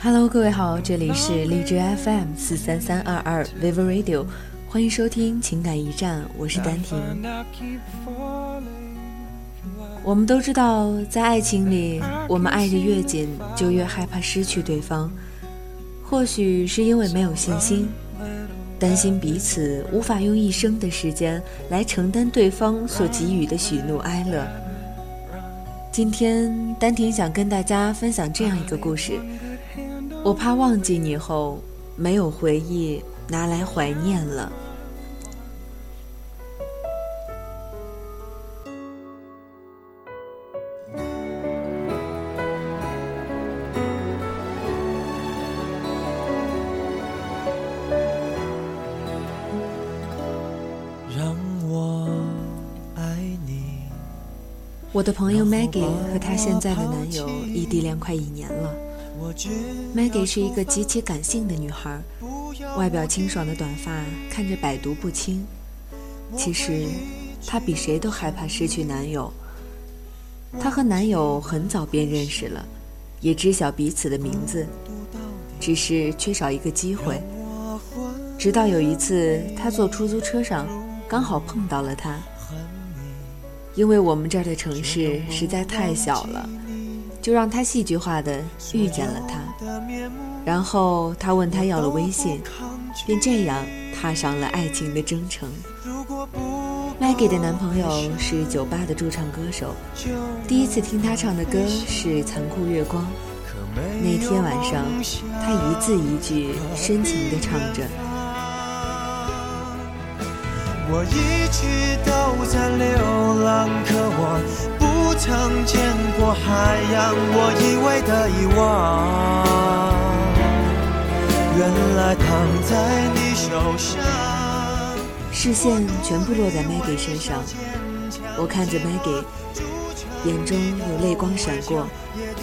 Hello，各位好，这里是荔枝 FM 四三三二二 Vivo Radio，欢迎收听情感驿站，我是丹婷。我们都知道，在爱情里，我们爱的越紧，就越害怕失去对方。或许是因为没有信心，担心彼此无法用一生的时间来承担对方所给予的喜怒哀乐。今天，丹婷想跟大家分享这样一个故事。我怕忘记你后，没有回忆拿来怀念了。我的朋友 Maggie 和她现在的男友异地恋快一年了。Maggie 是一个极其感性的女孩，外表清爽的短发看着百毒不侵。其实，她比谁都害怕失去男友。她和男友很早便认识了，也知晓彼此的名字，只是缺少一个机会。直到有一次，她坐出租车上，刚好碰到了他。因为我们这儿的城市实在太小了。就让他戏剧化的遇见了他，然后他问他要了微信，便这样踏上了爱情的征程。Maggie 的男朋友是酒吧的驻唱歌手，第一次听他唱的歌是《残酷月光》。那天晚上，他一字一句深情地唱着。我一直都在流浪，可我不。曾见过海洋，我以为的遗忘，原来躺在你手上。视线全部落在 Maggie 身上，我看着 Maggie，眼中有泪光闪过。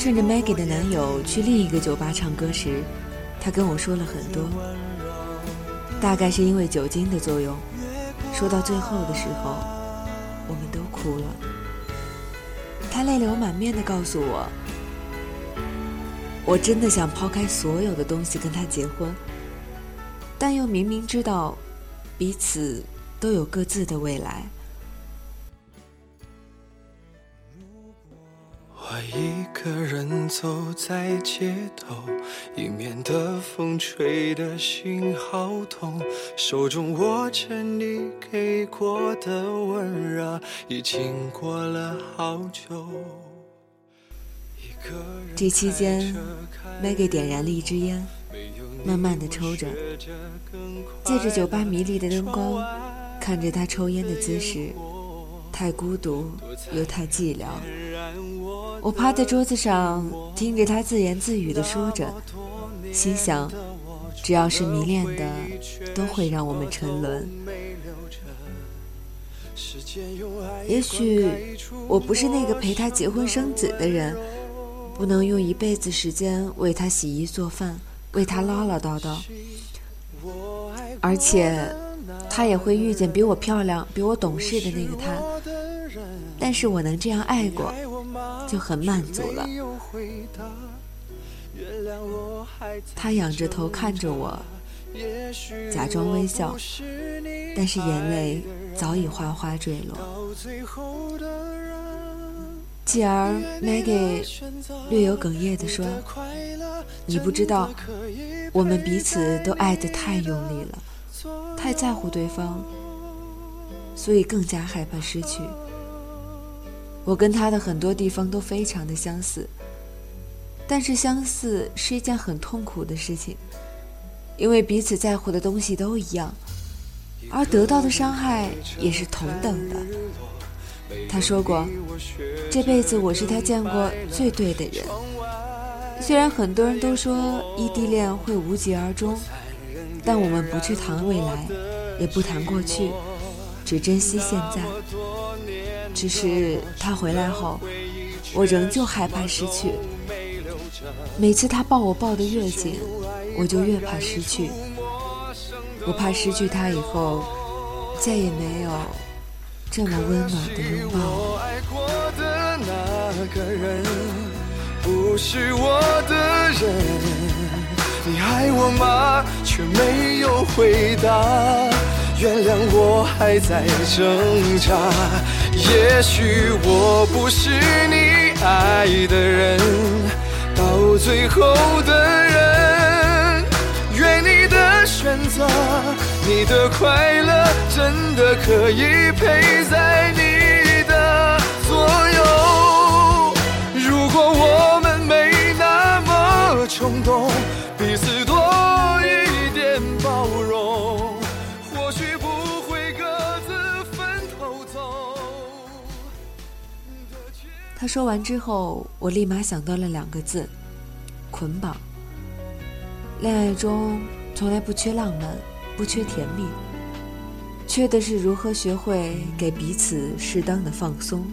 趁着 Maggie 的男友去另一个酒吧唱歌时，她跟我说了很多。大概是因为酒精的作用，说到最后的时候，我们都哭了。他泪流满面的告诉我：“我真的想抛开所有的东西跟他结婚，但又明明知道彼此都有各自的未来。”一个人走在街头，迎面的风吹得心好痛，手中握着你给过的温热，已经过了好久。这期间，Maggie 点燃了一支烟，慢慢的抽着，借着酒吧迷离的灯光，看着他抽烟的姿势，太孤独又太寂寥。我趴在桌子上，听着他自言自语的说着，心想：只要是迷恋的，都会让我们沉沦。也许我不是那个陪他结婚生子的人，不能用一辈子时间为他洗衣做饭，为他唠唠叨叨。而且，他也会遇见比我漂亮、比我懂事的那个他。但是我能这样爱过。就很满足了。他仰着头看着我，假装微笑，但是眼泪早已哗哗坠落。继而，Maggie 略有哽咽地说：“你不知道，我们彼此都爱得太用力了，太在乎对方，所以更加害怕失去。”我跟他的很多地方都非常的相似，但是相似是一件很痛苦的事情，因为彼此在乎的东西都一样，而得到的伤害也是同等的。他说过，这辈子我是他见过最对的人。虽然很多人都说异地恋会无疾而终，但我们不去谈未来，也不谈过去，只珍惜现在。只是他回来后，我仍旧害怕失去。每次他抱我抱得越紧，我就越怕失去。我怕失去他以后，再也没有这么温暖的拥抱。个人不是我的人，你爱我吗？却没有回答。原谅我还在挣扎，也许我不是你爱的人，到最后的人。愿你的选择，你的快乐，真的可以陪在你的左右。他说完之后，我立马想到了两个字：捆绑。恋爱中从来不缺浪漫，不缺甜蜜，缺的是如何学会给彼此适当的放松。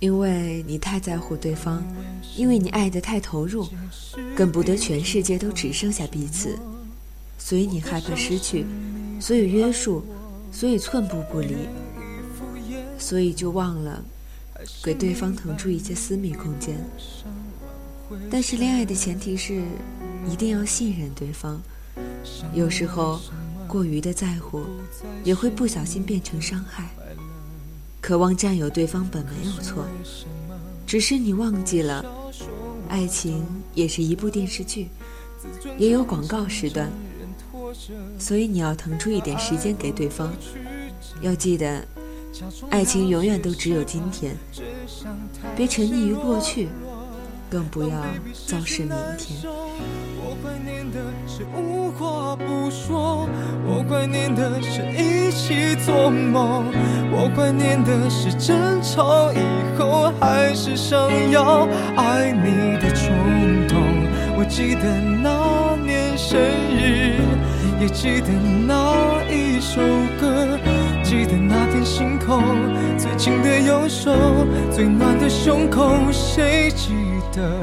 因为你太在乎对方，因为你爱得太投入，恨不得全世界都只剩下彼此，所以你害怕失去，所以约束，所以寸步不离，所以就忘了。给对方腾出一些私密空间，但是恋爱的前提是一定要信任对方。有时候过于的在乎，也会不小心变成伤害。渴望占有对方本没有错，只是你忘记了，爱情也是一部电视剧，也有广告时段，所以你要腾出一点时间给对方，要记得。爱情永远都只有今天，别沉溺于过去，更不要造势明天。我怀念的是无话不说，我怀念的是一起做梦，我怀念的是争吵以后还是想要爱你的冲动。我记得那年生日，也记得那一首歌。记得那天星空，最近的右手，最暖的胸口，谁记得？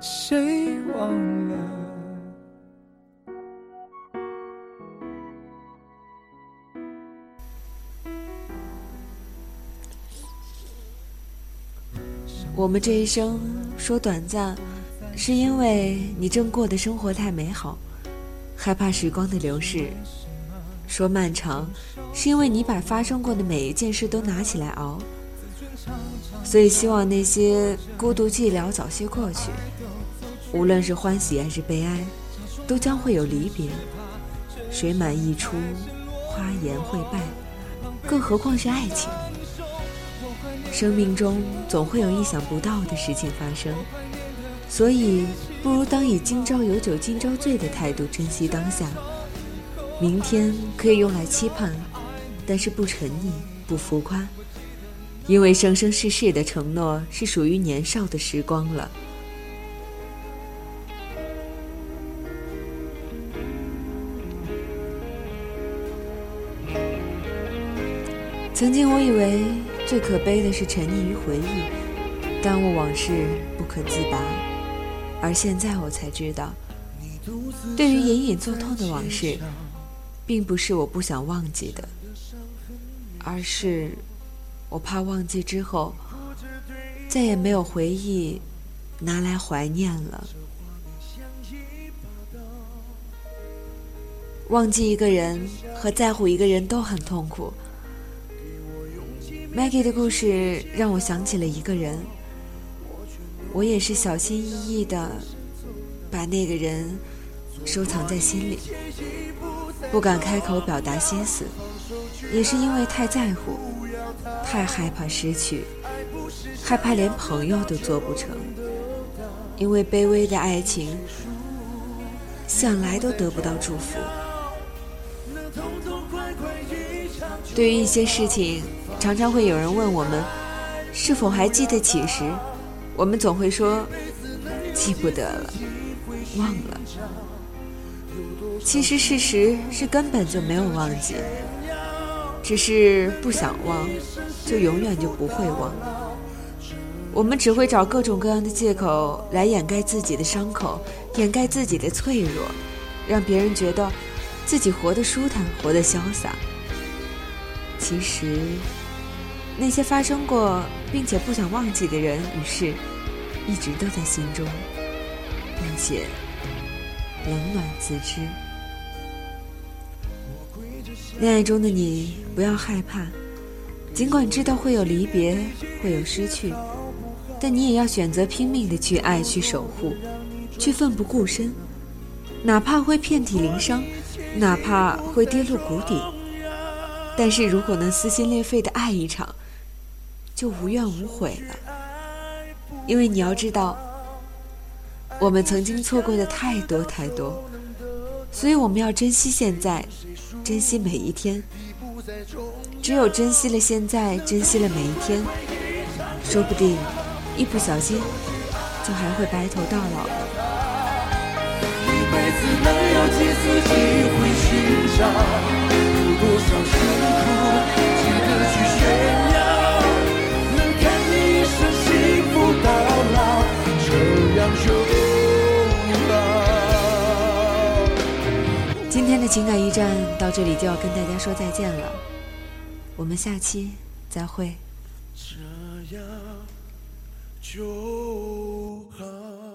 谁忘了？我们这一生说短暂，是因为你正过的生活太美好，害怕时光的流逝。说漫长，是因为你把发生过的每一件事都拿起来熬，所以希望那些孤独寂寥早些过去。无论是欢喜还是悲哀，都将会有离别。水满溢出，花颜会败，更何况是爱情。生命中总会有意想不到的事情发生，所以不如当以今朝有酒今朝醉的态度珍惜当下。明天可以用来期盼，但是不沉溺，不浮夸，因为生生世世的承诺是属于年少的时光了。曾经我以为最可悲的是沉溺于回忆，耽误往事不可自拔，而现在我才知道，对于隐隐作痛的往事。并不是我不想忘记的，而是我怕忘记之后再也没有回忆拿来怀念了。忘记一个人和在乎一个人都很痛苦。Maggie 的故事让我想起了一个人，我也是小心翼翼的把那个人收藏在心里。不敢开口表达心思，也是因为太在乎，太害怕失去，害怕连朋友都做不成。因为卑微的爱情，向来都得不到祝福。对于一些事情，常常会有人问我们，是否还记得起时，我们总会说，记不得了，忘了。其实事实是根本就没有忘记，只是不想忘，就永远就不会忘。我们只会找各种各样的借口来掩盖自己的伤口，掩盖自己的脆弱，让别人觉得自己活得舒坦，活得潇洒。其实，那些发生过并且不想忘记的人与事，一直都在心中，并且冷暖自知。恋爱中的你不要害怕，尽管知道会有离别，会有失去，但你也要选择拼命的去爱，去守护，去奋不顾身，哪怕会遍体鳞伤，哪怕会跌入谷底。但是如果能撕心裂肺的爱一场，就无怨无悔了。因为你要知道，我们曾经错过的太多太多，所以我们要珍惜现在。珍惜每一天，只有珍惜了现在，珍惜了每一天，说不定一不小心就还会白头到老了。情感驿站到这里就要跟大家说再见了，我们下期再会。这样就好。